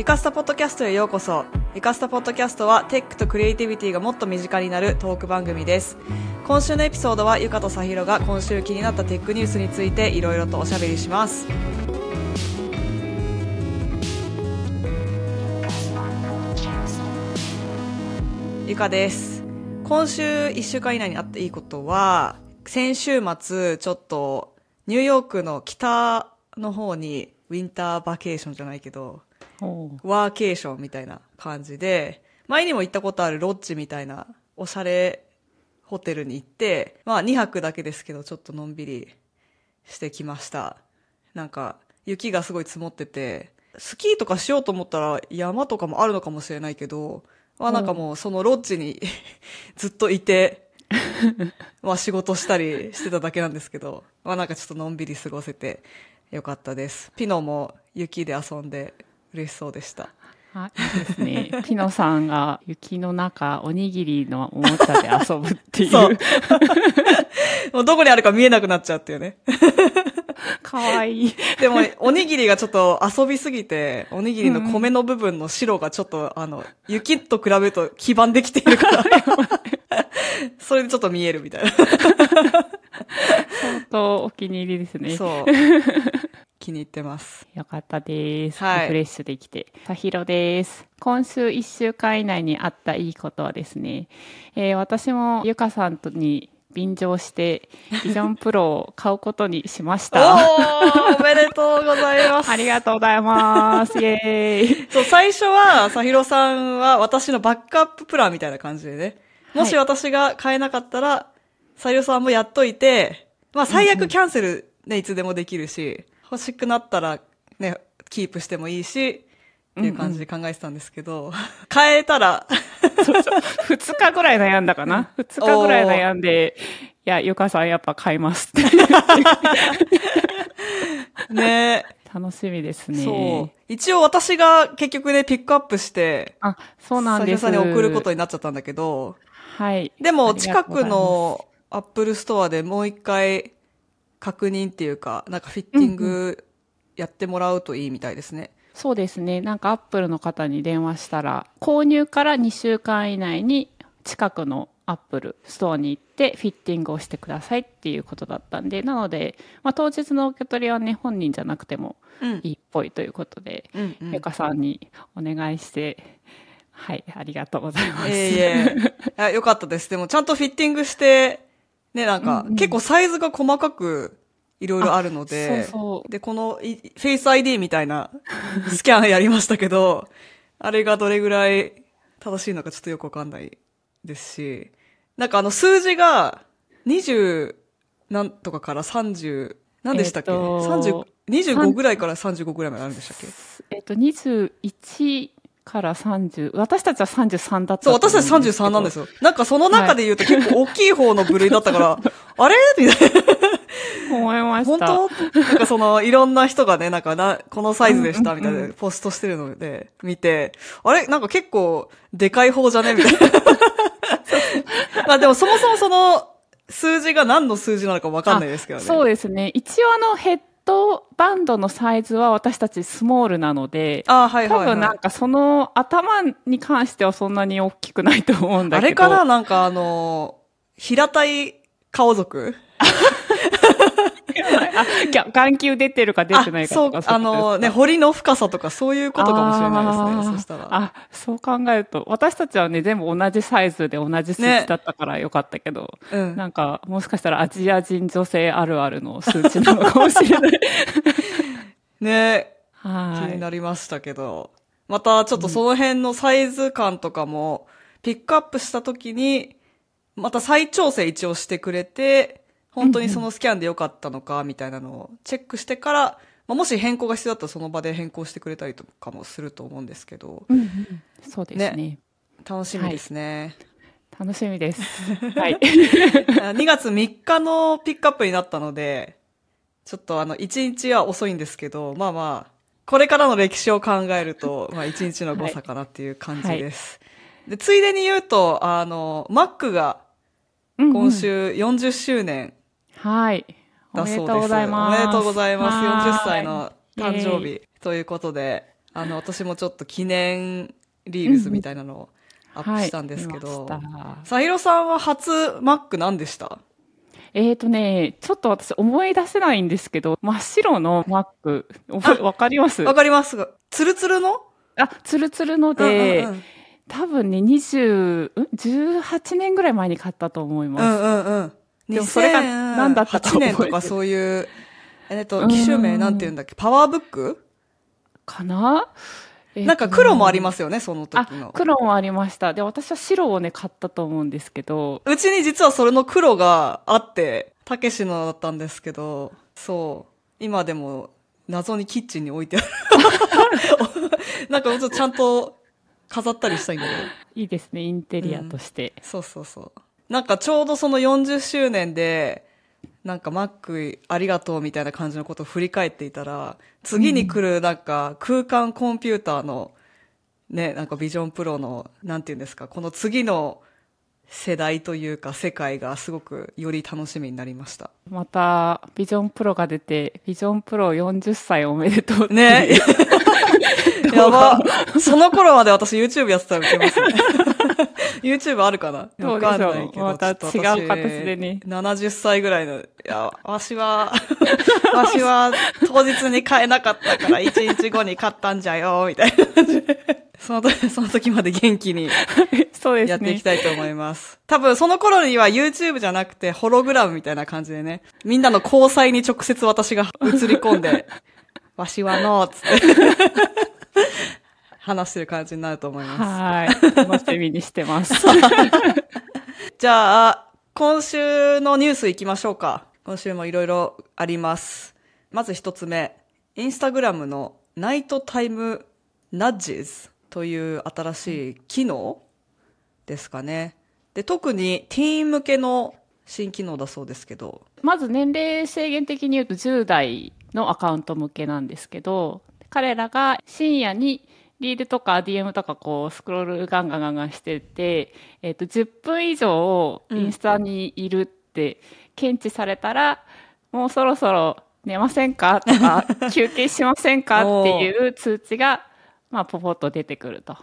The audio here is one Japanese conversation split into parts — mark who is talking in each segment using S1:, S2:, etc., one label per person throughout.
S1: イカスタポッドキャストへようこそ。イカスタポッドキャストはテックとクリエイティビティがもっと身近になるトーク番組です。今週のエピソードはゆかとさひろが今週気になったテックニュースについていろいろとおしゃべりします。ゆかです。今週1週間以内にあっていいことは、先週末ちょっとニューヨークの北の方にウィンターバケーションじゃないけど、ワーケーションみたいな感じで、前にも行ったことあるロッジみたいなおしゃれホテルに行って、まあ2泊だけですけど、ちょっとのんびりしてきました。なんか、雪がすごい積もってて、スキーとかしようと思ったら山とかもあるのかもしれないけど、まあなんかもうそのロッジに ずっといて、まあ仕事したりしてただけなんですけど、まあなんかちょっとのんびり過ごせてよかったです。ピノも雪で遊んで嬉しそうでした。
S2: あいいですね。ピノさんが雪の中、おにぎりのおもちゃで遊ぶっていう。
S1: そう もうどこにあるか見えなくなっちゃうっていうね。
S2: かわいい。
S1: でも、おにぎりがちょっと遊びすぎて、おにぎりの米の部分の白がちょっと、あの、雪と比べると黄ばんできているから、それでちょっと見えるみたいな。
S2: 相当お気に入りですね。
S1: そう。気に入ってます。
S2: よかったです。
S1: はい
S2: リフレッシュできて。さひろです。今週1週間以内にあったいいことはですね、えー私もゆかさんとに便乗して、ビジョンプロを買うことにしまし
S1: お
S2: た。
S1: ーおめでとうございます。
S2: ありがとうございます。イェーイ。
S1: そう、最初は、さひろさんは私のバックアッププランみたいな感じでね。もし
S2: はい
S1: 私が買えなかったら、さひろさんもやっといて、まあ最悪キャンセルね、いつでもできるし、欲しくなったらね、キープしてもいいし、っていう感じで考えてたんですけど、買えたら、
S2: 二日ぐらい悩んだかな二日ぐらい悩んで、いや、ゆかさんやっぱ買いますって。
S1: ね、
S2: 楽しみですね。
S1: そう。一応私が結局ね、ピックアップして、
S2: あ、そうなんです。
S1: さんに送ることになっちゃったんだけど、
S2: はい。
S1: でも近くのアップルストアでもう一回確認っていうか、なんかフィッティングやってもらうといいみたいですね。
S2: そうですね。なんかアップルの方に電話したら、購入から2週間以内に近くのアップルストアに行ってフィッティングをしてくださいっていうことだったんで、なので、まあ、当日の受け取りはね、本人じゃなくても
S1: うん。
S2: いいっぽいということで、
S1: うんうん。
S2: ゆかさんにお願いして、はい、ありがとうございます。
S1: ええいえよかったです。でもちゃんとフィッティングして、ね、なんか、
S2: うんうん
S1: 結構サイズが細かくいろいろあるので、
S2: そうそう。
S1: で、このいフェイス ID みたいなスキャンやりましたけど、あれがどれぐらい正しいのかちょっとよくわかんないですし、なんかあの数字が20なんとかから30、何でしたっけ、
S2: えーと
S1: ?30、25ぐらいから35ぐらいまであるんでしたっけ？
S2: えっと、21から30、私たちは33だった
S1: そう、私たち33なんです
S2: よ。
S1: よ。なんかその中で言うと結構大きい方の部類だったから、あれ？みたいな。
S2: 思いまし
S1: 本
S2: た。
S1: 当？なんかその、いろんな人がね、なんかな、このサイズでした、みたいなポストしてるので、見て、あれ？なんか結構、でかい方じゃね？みたいな。まあでもそもそもその、数字が何の数字なのかわかんないですけどね。
S2: あそうですね。一応あのヘッドバンドのサイズは私たちスモールなので、
S1: あはいはい、はい。
S2: 多分なんかその頭に関してはそんなに大きくないと思うんだけど。
S1: あれかな？なんかあの、平たい顔族？
S2: 眼球出てるか出てないか
S1: そう
S2: とか、
S1: あのね、彫りの深さとかそういうことかもしれないですね。そしたら。
S2: あ、そう考えると、私たちはね、全部同じサイズで同じ数値だったからよかったけど、
S1: うん。
S2: なんか、もしかしたらアジア人女性あるあるの数値なのかもしれない。
S1: ね、気
S2: はい。
S1: になりましたけど。また、ちょっとその辺のサイズ感とかも、ピックアップした時に、また再調整一応してくれて、本当にそのスキャンでよかったのか、みたいなのをチェックしてから、まあ、もし変更が必要だったらその場で変更してくれたりとかもすると思うんですけど、
S2: うんうんそうですね
S1: 楽しみですね。
S2: 楽しみです。はい。
S1: 2月3日のピックアップになったので、ちょっとあの、1日は遅いんですけど、まあまあ、これからの歴史を考えると、まあ1日の誤差かなっていう感じです。で、ついでに言うと、あの、Mac が今週40周年
S2: はい。お
S1: だそうです。
S2: めでとうございます。
S1: おめでとうございます。40
S2: はい
S1: 歳の誕生日ということで、あの、私もちょっと記念リールズみたいなのをアップしたんですけど、さひろさんは初 Mac 何でした？
S2: えーとね、ちょっと私思い出せないんですけど、真っ白の Mac、覚えわかります？
S1: わかりますが、ツルツルの？
S2: あ、ツルツルので、
S1: うんうんうん
S2: 多分ね、20、ん ?18 年ぐらい前に買ったと思います。
S1: うんうんうん。
S2: でもそれが何だったか
S1: 2008
S2: 覚えてる
S1: 年とかそういう、えっと、
S2: うん
S1: 機種名なんて言うんだっけ？パワーブック？
S2: かな、えーとね
S1: なんか黒もありますよね、その
S2: あ
S1: 時の。
S2: 黒もありました。で、私は白をね、買ったと思うんですけど、
S1: うちに実はそれの黒があって、たけしのだったんですけど、そう。今でも謎にキッチンに置いてある。なんかもうちょっとちゃんと飾ったりしたいんだけど。
S2: いいですね、インテリアとして。
S1: そうそうそう。なんかちょうどその40周年で、なんか Mac ありがとうみたいな感じのことを振り返っていたら、次に来るなんか空間コンピューターの、ね、なんかビジョンプロの、なんていうんですか、この次の世代というか世界がすごくより楽しみになりました。
S2: また、ビジョンプロが出て、ビジョンプロ40歳おめでとうっ
S1: やば。その頃まで私 YouTube やってたら受けますね。YouTube あるかな？わかんないけど。
S2: また違う形でね
S1: 70歳ぐらいの、いや、わしは、わしは当日に買えなかったから1日後に買ったんじゃよ、みたいな感じで。その時、その時まで元気に
S2: そうですね。
S1: やっていきたいと思います。多分その頃には YouTube じゃなくてホログラムみたいな感じでね、みんなの交際に直接私が映り込んで、わしはの、つって。話してる感じになると思います。
S2: はい。楽しみにしてます。
S1: じゃあ、今週のニュース行きましょうか。今週もいろいろあります。まず一つ目。インスタグラムのナイトタイムナッジズという新しい機能ですかね。で、特にティーン向けの新機能だそうですけど。
S2: まず年齢制限的に言うと10代のアカウント向けなんですけど、彼らが深夜にリールとか DM とかこうスクロールガンガンガンガンしてて、えっ、と、10分以上インスタにいるって検知されたら、もうそろそろ寝ませんか？とか、休憩しませんか？っていう通知が、まあ、ポポッと出てくると。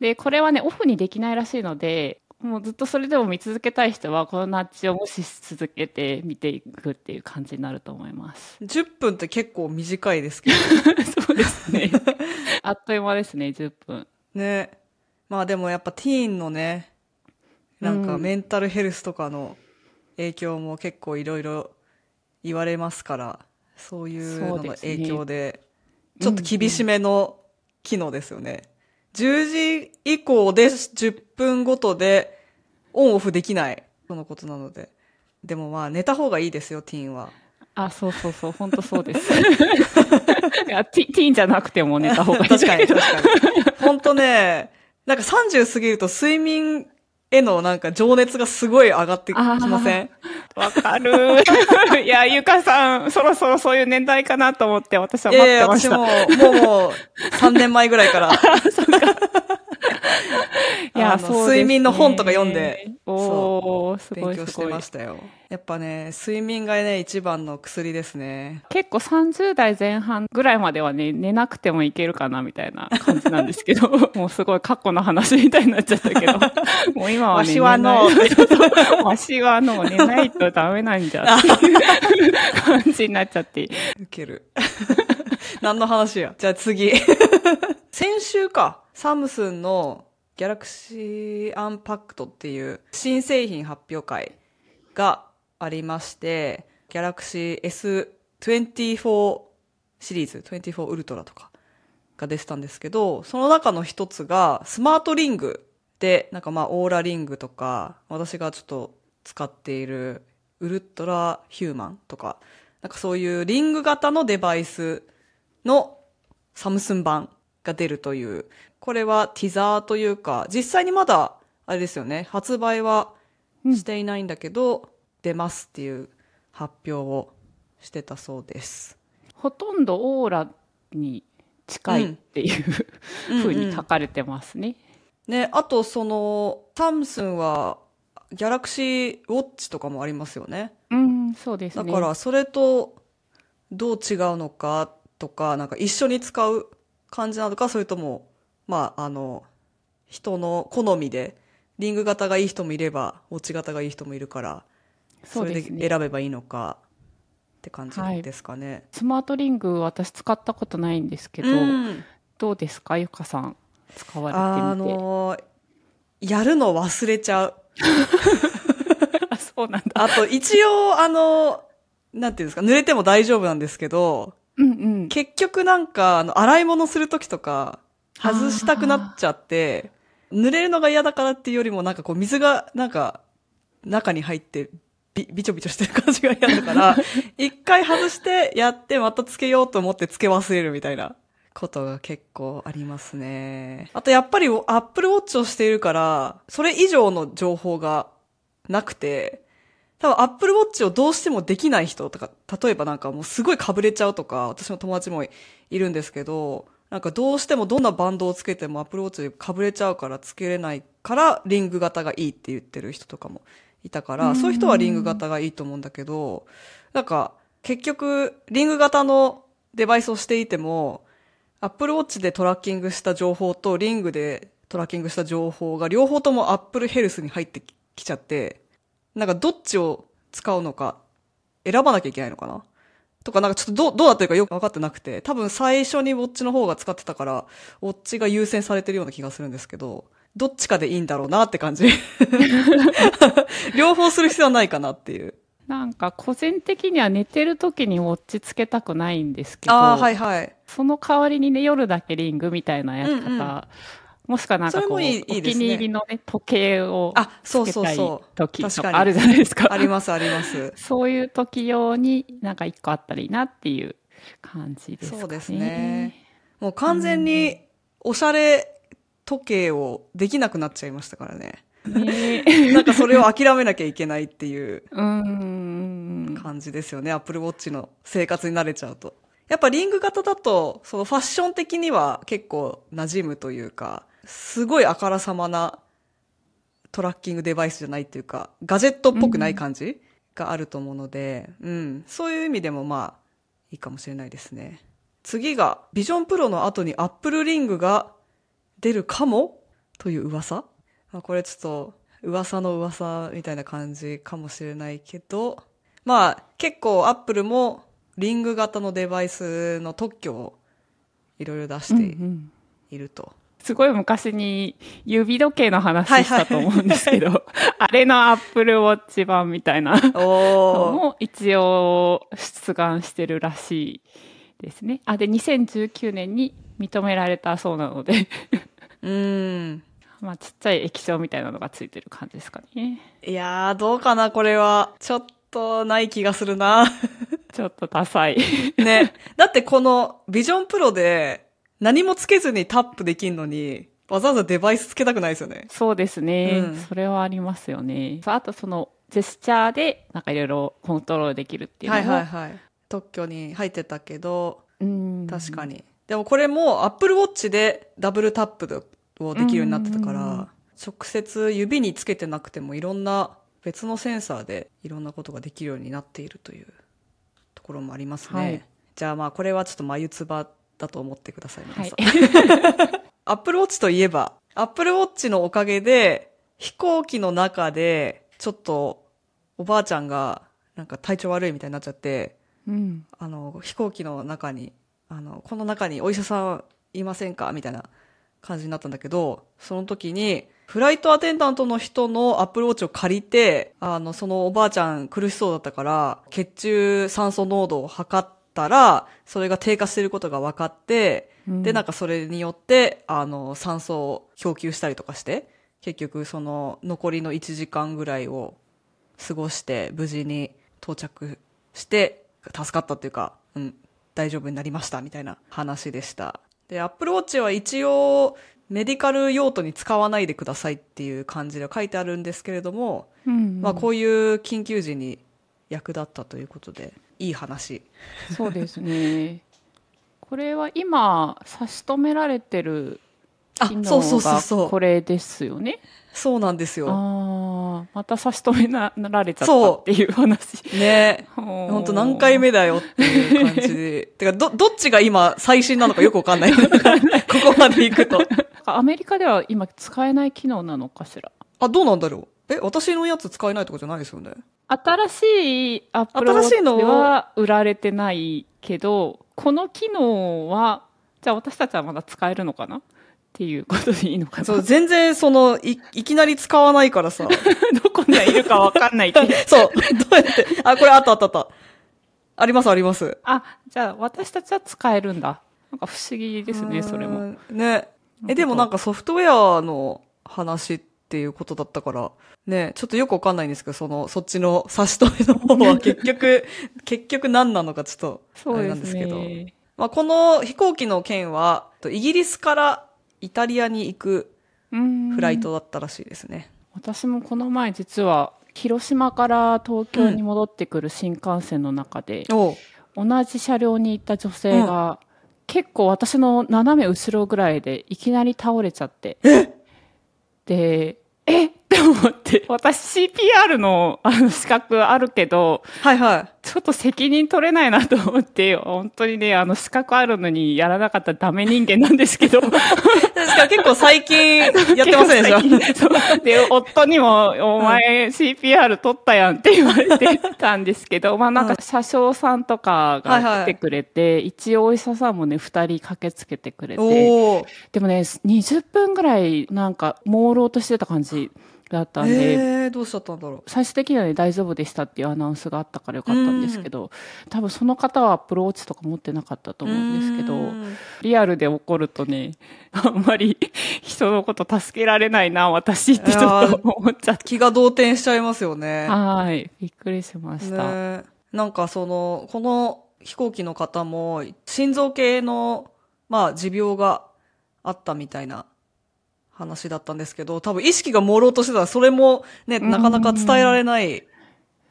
S2: で、これはね、オフにできないらしいので、もうずっとそれでも見続けたい人は、このナッジを無視し続けて見ていくっていう感じになると思います。
S1: 10分って結構短いですけど。
S2: そうですね。あっという間ですね、10分。
S1: ね。まあでもやっぱティーンのね、なんか
S2: うん
S1: メンタルヘルスとかの影響も結構いろいろ言われますから、そういうのの影響で、ちょっと厳しめの機能ですよね。10時以降で10分ごとでオンオフできないとのことなので。でもまあ寝た方がいいですよ、ティーンは。
S2: あ、そうそうそう、本当そうです。いやティティーンじゃなくても寝た方がいい。
S1: 確かに確かに。ほんとね、なんか30過ぎると睡眠へのなんか情熱がすごい上がってきません？
S2: わかる。いや、ゆかさん、そろそろそういう年代かなと思って私はい待
S1: やいや、
S2: ってました。
S1: 私も、もうもう、3年前ぐらいから、
S2: いや、そうね
S1: 睡眠の本とか読んで、
S2: おー、すご
S1: 勉強してましたよ。やっぱね、睡眠がね、一番の薬ですね。
S2: 結構30代前半ぐらいまではね、寝なくてもいけるかなみたいな感じなんですけど、もうすごい過去の話みたいになっちゃったけど、もう今はね、
S1: わしはの
S2: わしはの、寝ないとダメなんじゃっていう感じになっちゃって。
S1: ウケる。何の話や？じゃあ次。先週か、サムスンのギャラクシーアンパクトっていう新製品発表会がありまして、ギャラクシー S24 シリーズ、24ウルトラとかが出てたんですけど、その中の一つがスマートリングで、なんかまあオーラリングとか、私がちょっと使っているウルトラヒューマンとか、なんかそういうリング型のデバイスのサムスン版が出るという、これはティザーというか、実際にまだ、あれですよね、発売はしていないんだけど、出ますっていう発表をしてたそうです。
S2: ほとんどオーラに近いっていう
S1: うん
S2: ふうに書かれてますね。
S1: ね、あとその、サムスンは、ギャラクシーウォッチとかもありますよね。
S2: うん、そうですね。
S1: だから、それとどう違うのかとか、なんか一緒に使う感じなのか、それとも、まあ、あの、人の好みで、リング型がいい人もいれば、ウォッチ型がいい人もいるから、それで選べばいいのかって感じですかね。
S2: スマートリング私使ったことないんですけど、
S1: うん。
S2: どうですかゆかさん。使われて
S1: あ
S2: みて。
S1: のやるの忘れちゃう。
S2: あそうなんだ。
S1: あと、一応、あの、なんていうんですか、濡れても大丈夫なんですけど、
S2: うんうん。
S1: 結局なんか、あの、洗い物するときとか、外したくなっちゃって、濡れるのが嫌だからっていうよりも、なんかこう、水が、なんか、中に入って、び、びちょびちょしてる感じが嫌だから、一回外して、やって、またつけようと思ってつけ忘れるみたいなことが結構ありますね。あと、やっぱり、アップルウォッチをしているから、それ以上の情報がなくて、多分、アップルウォッチをどうしてもできない人とか、例えばなんかもうすごい被れちゃうとか、私の友達もいるんですけど、なんかどうしてもどんなバンドをつけてもアップルウォッチで被れちゃうからつけれないから、リング型がいいって言ってる人とかもいたから、そういう人はリング型がいいと思うんだけど、なんか、結局、リング型のデバイスをしていても、アップルウォッチでトラッキングした情報とリングでトラッキングした情報が両方ともアップルヘルスに入ってきちゃって、なんかどっちを使うのか選ばなきゃいけないのかな？とかなんかちょっとどう、どうだってるかよく分かってなくて、多分最初にウォッチの方が使ってたから、ウォッチが優先されてるような気がするんですけど、どっちかでいいんだろうなって感じ。両方する必要はないかなっていう。
S2: なんか個人的には寝てる時にウォッチつけたくないんですけど、
S1: ああ、はいはい。
S2: その代わりにね夜だけリングみたいなやり方、
S1: うんうん
S2: もしくはなんかこう
S1: いいね
S2: お気に入りの、ね、時計を
S1: あ、そうそう
S2: つけたい
S1: そう。
S2: 時とかあるじゃないですか。
S1: ありますあります。
S2: そういう時用になんか一個あったらいいなっていう感じですかね。
S1: そうですね。もう完全におしゃれ時計をできなくなっちゃいましたからね。
S2: ね
S1: なんかそれを諦めなきゃいけないっていう。感じですよね。アップルウォッチの生活に慣れちゃうと。やっぱリング型だと、そのファッション的には結構馴染むというか、すごいあからさまなトラッキングデバイスじゃないっていうか、ガジェットっぽくない感じがあると思うので、うん、そういう意味でもまあ、いいかもしれないですね。次が、ビジョンプロの後にアップルリングが出るかも？という噂？まあ、これちょっと噂の噂みたいな感じかもしれないけど、まあ結構アップルもリング型のデバイスの特許をいろいろ出し
S2: うんう
S1: て
S2: ん
S1: いると。
S2: すごい昔に指時計の話したと思うんですけど、あれのアップルウォッチ版みたいなの。も一応出願してるらしいですね。あ、で、2019年に認められたそうなので、
S1: うん。
S2: まあちっちゃい液晶みたいなのがついてる感じですかね。
S1: いやー、どうかな、これは。ちょっとない気がするな。
S2: ちょっとダサい。
S1: ね。だってこのビジョンプロで何もつけずにタップできんのに、わざわざデバイスつけたくないですよね。
S2: そうですね、
S1: うん
S2: それはありますよね。あとそのジェスチャーでなんかいろいろコントロールできるっていうの
S1: はい
S2: も、
S1: はいはい。特許に入ってたけど、
S2: うん
S1: 確かに。でもこれも Apple Watch でダブルタップをできるようになってたから、直接指につけてなくてもいろんな別のセンサーでいろんなことができるようになっているというところもありますね。
S2: はい
S1: じゃあまあこれはちょっと眉唾だと思ってください、皆
S2: はい
S1: さん。Apple Watch といえば、Apple Watch のおかげで飛行機の中でちょっとおばあちゃんがなんか体調悪いみたいになっちゃって、
S2: うん
S1: あの、飛行機の中に、あの、この中にお医者さんいませんか？みたいな感じになったんだけど、その時に、フライトアテンダントの人のアップルウォッチを借りて、あの、そのおばあちゃん苦しそうだったから、血中酸素濃度を測ったら、それが低下していることが分かって、
S2: うん。
S1: で、なんかそれによって、あの、酸素を供給したりとかして、結局その残りの1時間ぐらいを過ごして無事に到着して助かったっていうか、うん、大丈夫になりましたみたいな話でした。で、Apple Watch は一応メディカル用途に使わないでくださいっていう感じで書いてあるんですけれども、
S2: うん
S1: まあこういう緊急時に役立ったということで、いい話。
S2: そうですね。これは今差し止められてる
S1: あ
S2: 機、能
S1: そうそうそう。
S2: これですよね。
S1: そうなんですよ。
S2: あああ、また差し止めなられちゃったっていう話。
S1: ね
S2: ほ
S1: ほんと何回目だよっていう感じで。てか、ど、どっちが今最新なのかよくわかんない。ここまで行くと。
S2: アメリカでは今使えない機能なのかしら？
S1: あ、どうなんだろう。え、私のやつ使えないとかじゃないですよね。
S2: 新しいアップルウォッチ
S1: 新しいの
S2: は売られてないけど、この機能は、じゃあ私たちはまだ使えるのかな？っていうことでいいのかな？
S1: そう、全然その、い、いきなり使わないからさ。
S2: どこにはいるかわかんないって。
S1: そう。どうやって？あ、これあったあったあった。ありますあります。
S2: あ、じゃあ私たちは使えるんだ。なんか不思議ですね、それも。
S1: ね。え、でもなんかソフトウェアの話っていうことだったから、ね、ちょっとよくわかんないんですけど、その、そっちの差し止めの方は 結局、結局何なのかちょっと、あれなんですけど。
S2: ね。
S1: まあ、この飛行機の件は、イギリスからイタリアに行く
S2: うん。
S1: フライトだったらしいですね。
S2: 私もこの前実は広島から東京に戻ってくる新幹線の中で、
S1: おう。
S2: 同じ車両に行った女性が、結構私の斜め後ろぐらいでいきなり倒れちゃって。で、え？って思って、私 CPR のあの資格あるけど、
S1: はいはい。
S2: ちょっと責任取れないなと思って、本当にね、あの資格あるのにやらなかったらダメ人間なんですけど。
S1: 確か結構最近やってませんでした？
S2: で、夫にも、お前 CPR 取ったやんって言われてたんですけど、まあなんか車掌さんとか
S1: はいはい
S2: が来てくれて、一応お医者さんもね、二人駆けつけてくれて。でもね、20分ぐらいなんか朦朧としてた感じだったんで、
S1: えー、どうしちゃったんだろ
S2: 最終的にはね、大丈夫でしたっていうアナウンスがあったからよかったんですけど、多分その方はアプローチとか持ってなかったと
S1: う。
S2: 思うんですけど、リアルで起こるとね、あんまり人のこと助けられないな、私ってちょっと思っちゃって。
S1: 気が動転しちゃいますよね。
S2: はい。びっくりしました。
S1: ねなんかその、この飛行機の方も、心臓系の、まあ、持病があったみたいな話だったんですけど、多分意識が朦朧としてたら、それもね、
S2: うん
S1: なかなか伝えられない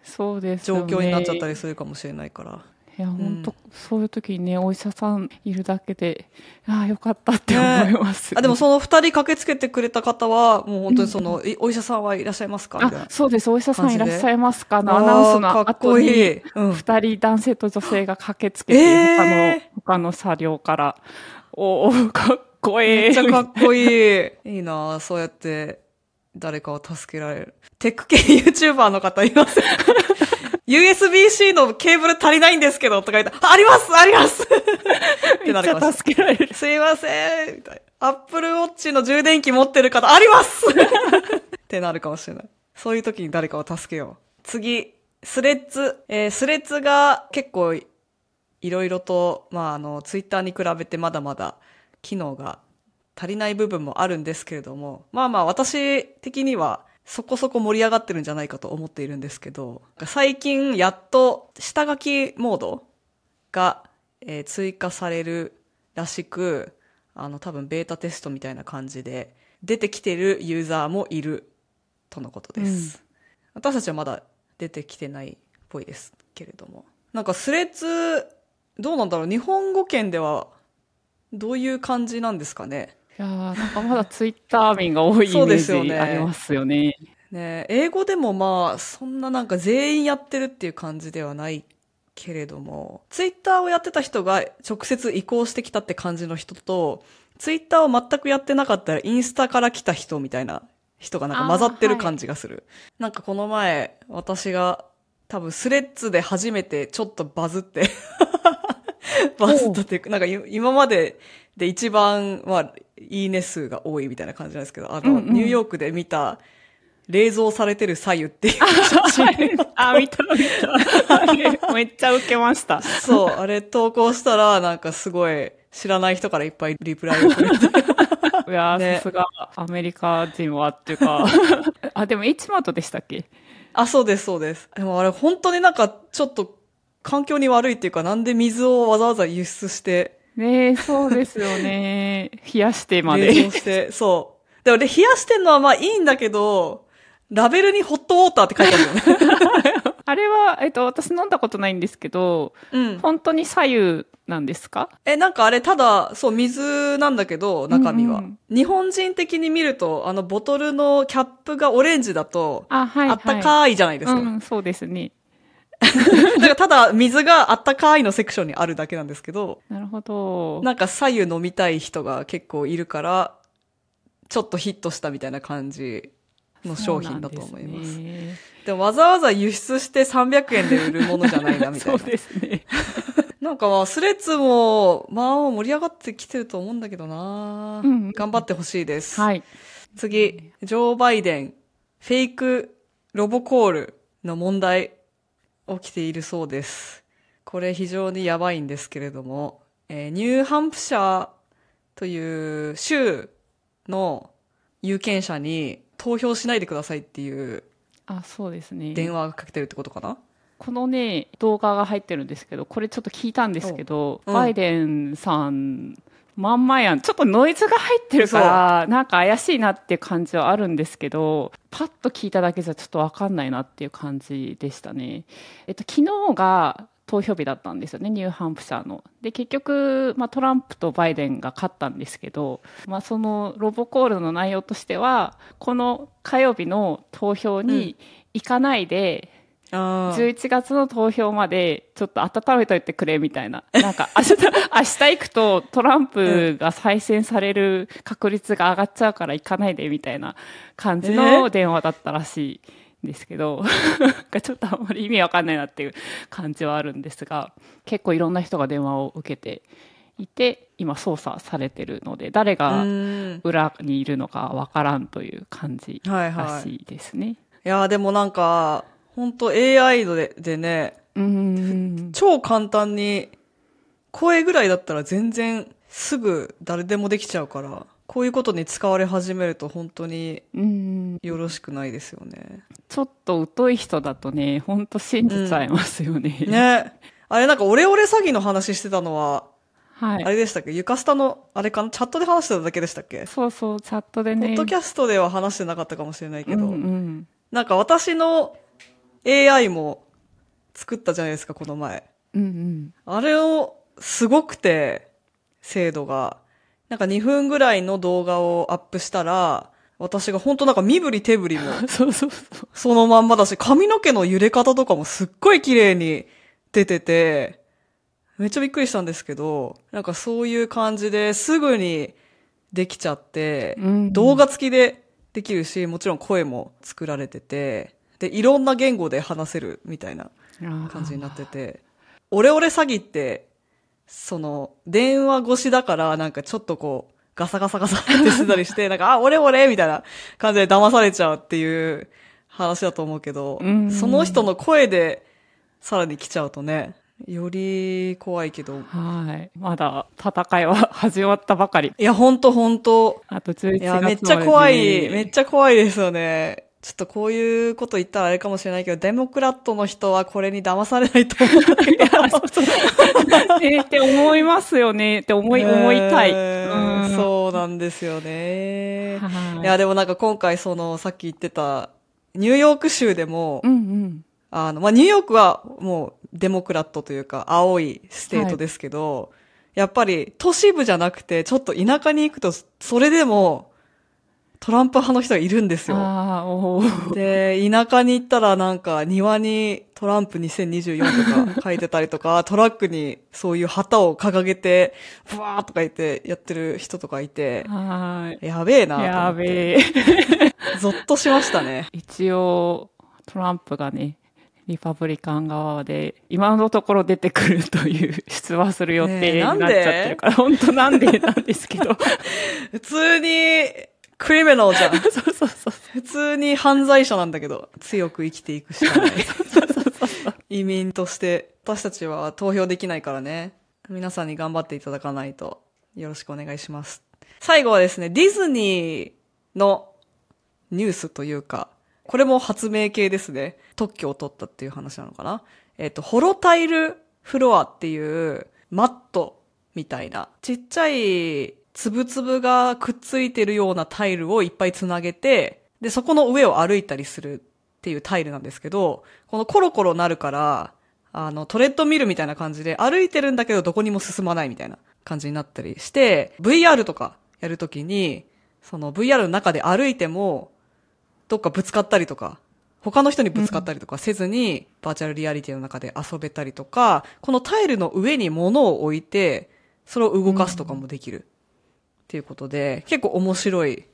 S2: そうです。
S1: 状況になっちゃったりするかもしれないから。
S2: いや、本当そういう時にね、お医者さんいるだけで、ああ、よかったって思います、
S1: あ、でもその二人駆けつけてくれた方は、もう本当にその、いお医者さんはいらっしゃいますかみたいな
S2: あ、。そうです。お医者さんいらっしゃいますかのアナウンスの
S1: かっこい
S2: 後に、
S1: い。うん。
S2: 二人男性と女性が駆けつけて、
S1: えー
S2: 他の、他の車両から、おお、かっこええ。
S1: めっちゃかっこいい。いいなぁそうやって誰かを助けられる。テック系 YouTuber の方います USB-C のケーブル足りないんですけどとか言って、あありますあります ってなるかもしれない。
S2: 助けられる。
S1: すいませんみたいな。Apple Watch の充電器持ってる方、あります ってなるかもしれない。そういう時に誰かを助けよう。次、スレッズ。えースレッズが結構いいろいろと、まあ、あの、ツイッターに比べてまだまだ機能が足りない部分もあるんですけれども、まあまあ私的にはそこそこ盛り上がってるんじゃないかと思っているんですけど、最近やっと下書きモードが、えー追加されるらしく、あの多分ベータテストみたいな感じで出てきてるユーザーもいるとのことです。私たちはまだ出てきてないっぽいですけれども。なんかスレッズ、どうなんだろう日本語圏ではどういう感じなんですかね？
S2: いやーなんかまだツイッター民が多いイ
S1: そう
S2: メ
S1: ですよね
S2: ージありますよね。
S1: ね英語でもまあ、そんななんか全員やってるっていう感じではないけれども、ツイッターをやってた人が直接移行してきたって感じの人と、ツイッターを全くやってなかったらインスタから来た人みたいな人がなんか混ざってる感じがする。なんかこの前、私が多分スレッズで初めてちょっとバズって、バズったっていうか、なんかい今までで一番、まあ、いいね数が多いみたいな感じなんですけど、あの、
S2: うんうん
S1: ニューヨークで見た、冷蔵されてる左右っていう写真。
S2: あ、見た見た。あれめっちゃ受けました。
S1: そう、あれ投稿したら、なんかすごい、知らない人からいっぱいリプライをくれて。
S2: いやー、
S1: ね
S2: さすがアメリカ人はっていうか。あ、でも H マートでしたっけ？
S1: あ、そうです、そうです。でもあれ本当になんかちょっと環境に悪いっていうか、なんで水をわざわざ輸出して、
S2: ねえ、そうですよね。冷やしてまで
S1: 冷蔵。して、そう。でもね、冷やしてんのはまあいいんだけど、ラベルにホットウォーターって書いてあるよね。
S2: あれは、えっと、私飲んだことないんですけど、
S1: うん。
S2: 本当に左右なんですか？
S1: え、なんかあれ、ただ、そう、水なんだけど、中身は。
S2: うんうん
S1: 日本人的に見ると、あの、ボトルのキャップがオレンジだと、
S2: あ、はい、はい。
S1: あったかいじゃないですか。
S2: うん、そうですね。
S1: だからただ、水があったかいのセクションにあるだけなんですけど、
S2: なるほど。
S1: なんか左右飲みたい人が結構いるから、ちょっとヒットしたみたいな感じの商品だと思いま。
S2: そうなんですね
S1: でもわざわざ輸出して300円で売るものじゃないな、みたいな
S2: そう。ですね。
S1: なんかまあ、スレッズも、まあ盛り上がってきてると思うんだけどな、
S2: うん
S1: 頑張ってほしいです。
S2: はい。
S1: 次、ジョー・バイデン、フェイクロボコールの問題、起きているそうです。これ非常にやばいんですけれども、えーニューハンプシャーという州の有権者に投票しないでくださいっていう
S2: あ、そうですね。
S1: 電話がかけてるってことかな、
S2: このね、動画が入ってるんですけど、これちょっと聞いたんですけど、
S1: うん
S2: バイデンさん、まんまやん。ちょっとノイズが入ってるから、なんか怪しいなっていう感じはあるんですけど、パッと聞いただけじゃちょっとわかんないなっていう感じでしたね。えっと、昨日が投票日だったんですよね、ニューハンプシャーの。で、結局、まあ、トランプとバイデンが勝ったんですけど、まあ、そのロボコールの内容としては、この火曜日の投票に行かないで、
S1: あー
S2: 11月の投票までちょっと温めといてくれみたいな。なんか明日、明日行くとトランプが再選される確率が上がっちゃうから行かないでみたいな感じの電話だったらしいんですけど、なんかちょっとあんまり意味わかんないなっていう感じはあるんですが、結構いろんな人が電話を受けていて、今操作されてるので、誰
S1: う
S2: が裏にいるのかわからんという感じ
S1: はいはい。
S2: らしいですね。
S1: いやーでもなんか、本当 AI ででね、
S2: うーん。
S1: 超簡単に、声ぐらいだったら全然すぐ誰でもできちゃうから、こういうことに使われ始めると本当に
S2: うん
S1: よろしくないですよね。
S2: ちょっと疎い人だとね、ほんと信じちゃいますよね。
S1: ね。あれなんかオレオレ詐欺の話してたのは、
S2: はい。
S1: あれでしたっけ？ゆかスタの、あれかな？チャットで話してただけでしたっけ、
S2: そうそう、チャットでね。
S1: ポッドキャストでは話してなかったかもしれないけど、
S2: うんうん。
S1: なんか私の AI も作ったじゃないですか、この前。
S2: うんうん。
S1: あれを、すごくて、精度が。なんか2分ぐらいの動画をアップしたら、私が本当なんか身振り手振りも
S2: そうそうそう。
S1: そのまんまだし、髪の毛の揺れ方とかもすっごい綺麗に出てて、めっちゃびっくりしたんですけど、なんかそういう感じですぐにできちゃって、
S2: うん
S1: 動画付きでできるし、もちろん声も作られてて、で、いろんな言語で話せるみたいな感じになってて、オレオレ詐欺って、その、電話越しだから、なんかちょっとこう、ガサガサガサってしてたりして、なんか、あ、オレオレみたいな感じで騙されちゃうっていう話だと思うけど、
S2: うん
S1: その人の声で、さらに来ちゃうとね、より怖いけど、
S2: はい。まだ戦いは始まったばかり。
S1: いや、ほんとほんと、
S2: あと11月
S1: いや、めっちゃ怖い、めっちゃ怖いですよね。ちょっとこういうこと言ったらあれかもしれないけど、デモクラットの人はこれに騙されないと思うんだけど。
S2: ね って思いますよねって思い、思いたい。
S1: そうなんですよね。
S2: はい
S1: いや、でもなんか今回その、さっき言ってた、ニューヨーク州でも、
S2: うんうん。
S1: あの、まあ、ニューヨークはもう Democrat というか、青い state ですけど、やっぱり都市部じゃなくて、ちょっと田舎に行くと、それでも、トランプ派の人がいるんですよ。で、田舎に行ったらなんか庭にトランプ2024とか書いてたりとか、トラックにそういう旗を掲げて、ブワーとか言ってやってる人とかいて、
S2: は
S1: やべえなと
S2: い。
S1: 思って。
S2: やべえ。
S1: ゾッとしましたね。
S2: 一応、トランプがね、リパブリカン側で、今のところ出てくるという、出馬する予定になっちゃってるから、本当なんでなんですけど。
S1: 普通に、クリミナルじゃん。
S2: そうそうそう。
S1: 普通に犯罪者なんだけど、強く生きていくしかない。移民として、私たちは投票できないからね。皆さんに頑張っていただかないと、よろしくお願いします。最後はですね、ディズニーのニュースというか、これも発明系ですね。特許を取ったっていう話なのかな。えっ、と、ホロタイルフロアっていうマットみたいな、ちっちゃいつぶつぶがくっついてるようなタイルをいっぱいつなげて、で、そこの上を歩いたりするっていうタイルなんですけど、このコロコロなるから、あの、トレッドミルみたいな感じで、歩いてるんだけどどこにも進まないみたいな感じになったりして、VR とかやるときに、その VR の中で歩いても、どっかぶつかったりとか、他の人にぶつかったりとかせずに、バーチャルリアリティの中で遊べたりとか、このタイルの上に物を置いて、それを動かすとかもできる。っていうことで、結構面白い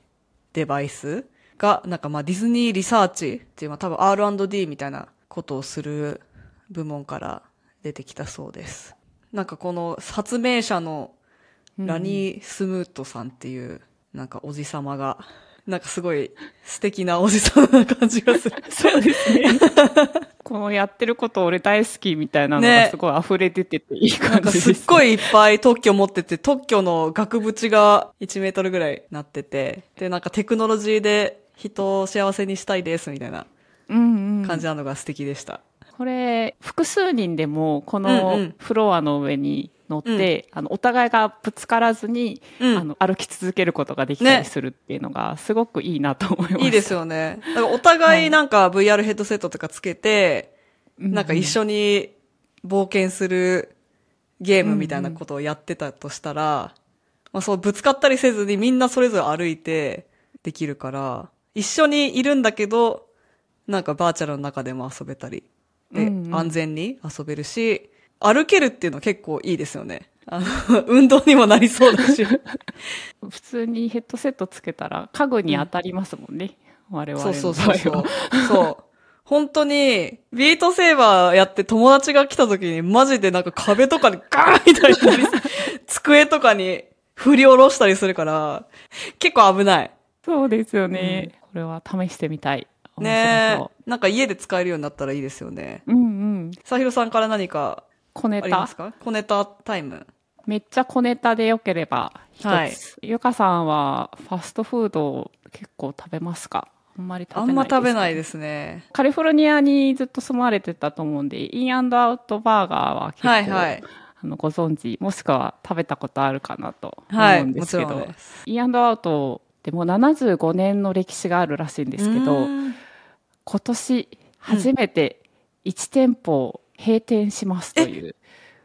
S1: デバイスが、なんかまあディズニーリサーチっていう、まあ多分 R&D みたいなことをする部門から出てきたそうです。なんかこの発明者のラニー・スムートさんっていう、なんかおじさまが、なんかすごい素敵なおじさんな感じがする。
S2: そうですね。このやってること俺大好きみたいなのが
S1: ね
S2: すごい溢れ出てていい感じです、
S1: すっごいいっぱい特許持ってて、特許の額縁が1メートルぐらいなってて、で、なんかテクノロジーで人を幸せにしたいですみたいな
S2: うんうん。
S1: 感じなのが素敵でした。
S2: これ、複数人でもこ
S1: うんう
S2: の
S1: ん
S2: フロアの上に乗って、あの、お互いがぶつからずに、
S1: うん。
S2: あの、歩き続けることができた
S1: ね
S2: りするっていうのが、すごくいいなと思いました。
S1: いいですよね。だからお互いなんか VR ヘッドセットとかつけて、なんか一緒に冒険するゲームみたいなことをやってたとしたら、まあそうぶつかったりせずにみんなそれぞれ歩いてできるから、一緒にいるんだけど、なんかバーチャルの中でも遊べたり、で、
S2: うんうん。
S1: 安全に遊べるし、歩けるっていうの結構いいですよね。あの、運動にもなりそうだし。
S2: 普通にヘッドセットつけたら家具に当たりますもんね。我々の
S1: そう
S2: 場合は。
S1: そうそうそう。そう。本当に、ビートセーバーやって友達が来た時にマジでなんか壁とかにガーンみたいにな机とかに振り下ろしたりするから、結構危ない。
S2: そうですよね。これは試してみたい。面
S1: ね
S2: 白
S1: え。なんか家で使えるようになったらいいですよね。
S2: うんうん。
S1: さひろさんから何か
S2: 小ネタ？
S1: あります。か？小ネタタイム？
S2: めっちゃ小ネタでよければ一つ。
S1: はい
S2: ゆかさんはファストフードを結構食べますか？あんまり食べない
S1: あんま食べない
S2: す
S1: ですね。
S2: カリフォルニアにずっと住まれてたと思うんで、インアウトバーガーは結構、
S1: はいはい。
S2: あのご存知、もしくは食べたことあるかなと
S1: はい。
S2: 思うんで
S1: もち
S2: すけど、
S1: ろんです。
S2: インアウトでも75年の歴史があるらしいんですけど、
S1: うーん
S2: 今年初めて1店舗閉店しますという、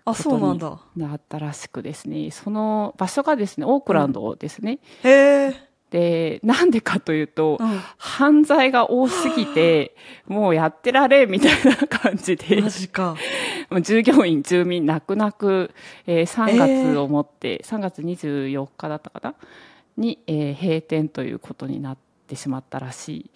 S1: あ、そうなんだ。
S2: なったらしくですね、その場所がですね、オークランドですね。
S1: へえ。
S2: で、なんでかというと、
S1: うん。
S2: 犯罪が多すぎて、もうやってられんみたいな感じで
S1: マ、ジか。
S2: 従業員、住民、泣く泣く、えー3月をもって、3月24日だったかな？に、えー閉店ということになってしまったらしい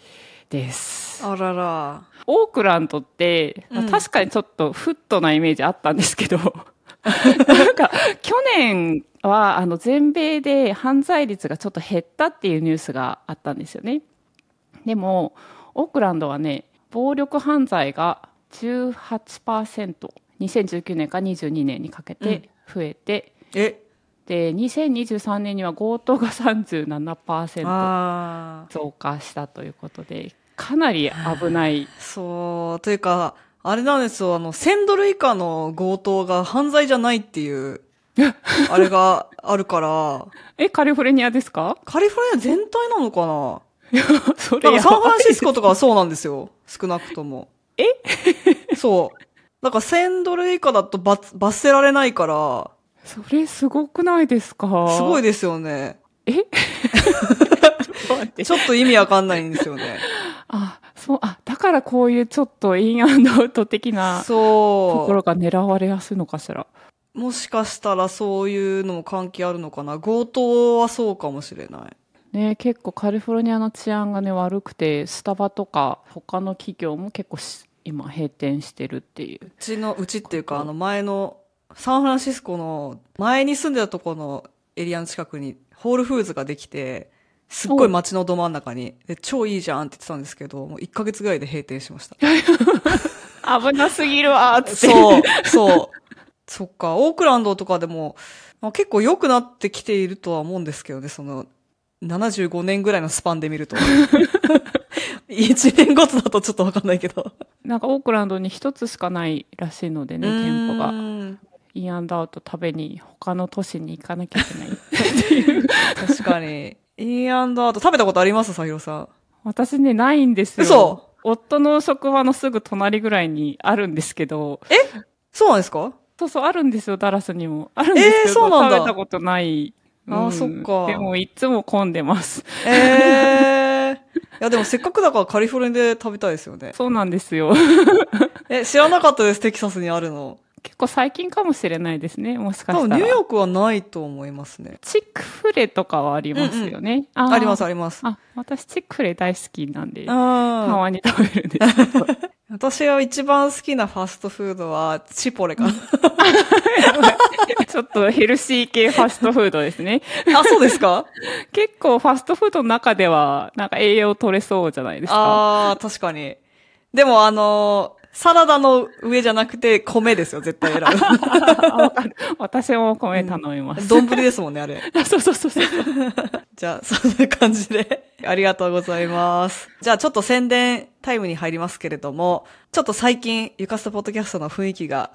S2: です。
S1: あらら。
S2: オークランドって、
S1: うん
S2: 確かにちょっとフットなイメージあったんですけど、なんか去年はあの全米で犯罪率がちょっと減ったっていうニュースがあったんですよね。でも、オークランドはね、暴力犯罪が18%、2019年から22年にかけて増えて、
S1: え、
S2: で、2023年には強盗が37%
S1: ああ。
S2: 増加したということで、かなり危ない。
S1: そう、というか、あれなんですよ、あの、1000ドル以下の強盗が犯罪じゃないっていう、あれがあるから、
S2: え、カリフォルニアですか？
S1: カリフォルニア全体なのかな？
S2: それ
S1: なんかサンフランシス
S2: コ
S1: コとかはそうなんですよ。少なくとも。
S2: え？
S1: そう。だから1000ドル以下だと罰、罰せられないから、
S2: それすごくないですか？で
S1: すごいですよね。
S2: す。待って
S1: ちょっと意味わかんないんですよね。
S2: あ、そう、あ、だからこういうちょっとインアンドアウト的なところ
S1: そ
S2: が狙われやすいのかしら？
S1: う。もしかしたらそういうのも関係あるのかな？強盗はそうかもしれない。
S2: ね、結構カリフォルニアの治安がね悪くてスタバとか他の企業も結構し今閉店してるっていう
S1: うちの、うちっていうか、あの前の、サンフランシスコの、前に住んでたところのエリアの近くに、ホールフーズができて、すっごい街のど真ん中に、で、超いいじゃんって言ってたんですけど、もう1ヶ月ぐらいで閉店しました。
S2: 危なすぎるわつって
S1: そう、そう。そっか、オークランドとかでも、まあ、結構良くなってきているとは思うんですけどね、その、75年ぐらいのスパンで見ると。1年ごとだとちょっとわかんないけど。
S2: なんかオークランドに一つしかないらしいのでね店舗
S1: う
S2: がインアンドアウト食べに他の都市に行かなきゃいけないっていう
S1: 確かに。インアンドアート食べたことあります？さひろさん。
S2: 私ねないんですよ
S1: 嘘
S2: 夫の職場のすぐ隣ぐらいにあるんですけど、
S1: そうなんですか？
S2: そうそう、あるんですよ、ダラスにも。あるんですけど、
S1: えーそうなんだ
S2: 食べたことない。
S1: あーそっか
S2: でも、いつも混んでます。
S1: ええいやでもせっかくだからカリフォルニアで食べたいですよね。
S2: そうなんですよ。
S1: え、知らなかったです、テキサスにあるの。
S2: 結構最近かもしれないですね、もしかしたら。
S1: ニューヨークはないと思いますね。
S2: チックフレとかはありますよね。あー
S1: あります、あります。
S2: あ、私チックフレ大好きなんで、た
S1: あ
S2: まに食べるんですけど。
S1: 私が一番好きなファストフードはチポレかな。
S2: ちょっとヘルシー系ファストフードですね。
S1: あ、そうですか？
S2: 結構ファストフードの中では、なんか栄養取れそうじゃないですか。
S1: ああ、確かに。でもあのーサラダの上じゃなくて米ですよ、絶対選ぶ。
S2: 私も米頼みます。
S1: 丼ですもんね、あれ。
S2: そうそうそうそう。
S1: じゃあ、そんな感じで、ありがとうございます。じゃあ、ちょっと宣伝タイムに入りますけれども、ちょっと最近、ゆかすとポッドキャストの雰囲気が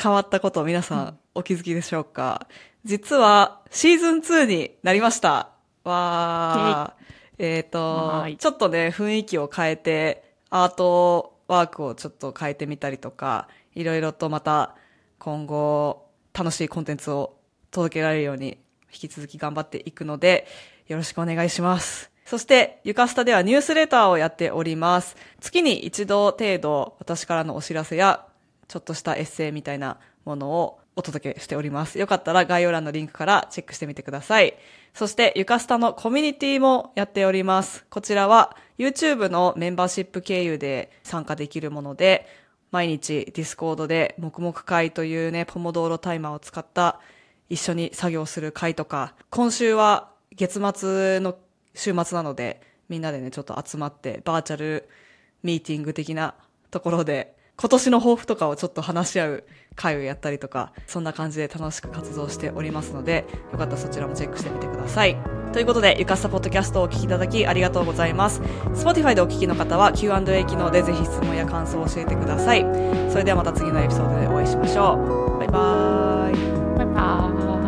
S1: 変わったことを皆さんお気づきでしょうか、実は、シーズン2になりました。わー。えっ、
S2: はい、
S1: とちょっとね、雰囲気を変えて、アートワークをちょっと変えてみたりとか、いろいろとまた今後楽しいコンテンツを届けられるように引き続き頑張っていくので、よろしくお願いします。そして、ゆかスタではニュースレターをやっております。月に一度程度、私からのお知らせや、ちょっとしたエッセイみたいなものをお届けしております。よかったら概要欄のリンクからチェックしてみてください。そして、ゆかスタのコミュニティもやっております。こちらは YouTube のメンバーシップ経由で参加できるもので、毎日ディスコードでもくもく会というね、ポモドーロタイマーを使った一緒に作業する会とか、今週は月末の週末なので、みんなでね、ちょっと集まって、バーチャルミーティング的なところで、今年の抱負とかをちょっと話し合う会をやったりとか、そんな感じで楽しく活動しておりますので、よかったらそちらもチェックしてみてください。ということで、ゆかしたポッドキャストをお聴きいただきありがとうございます。Spotify でお聴きの方は Q&A 機能でぜひ質問や感想を教えてください。それではまた次のエピソードでお会いしましょう。バイバーイ。
S2: バイバーイ。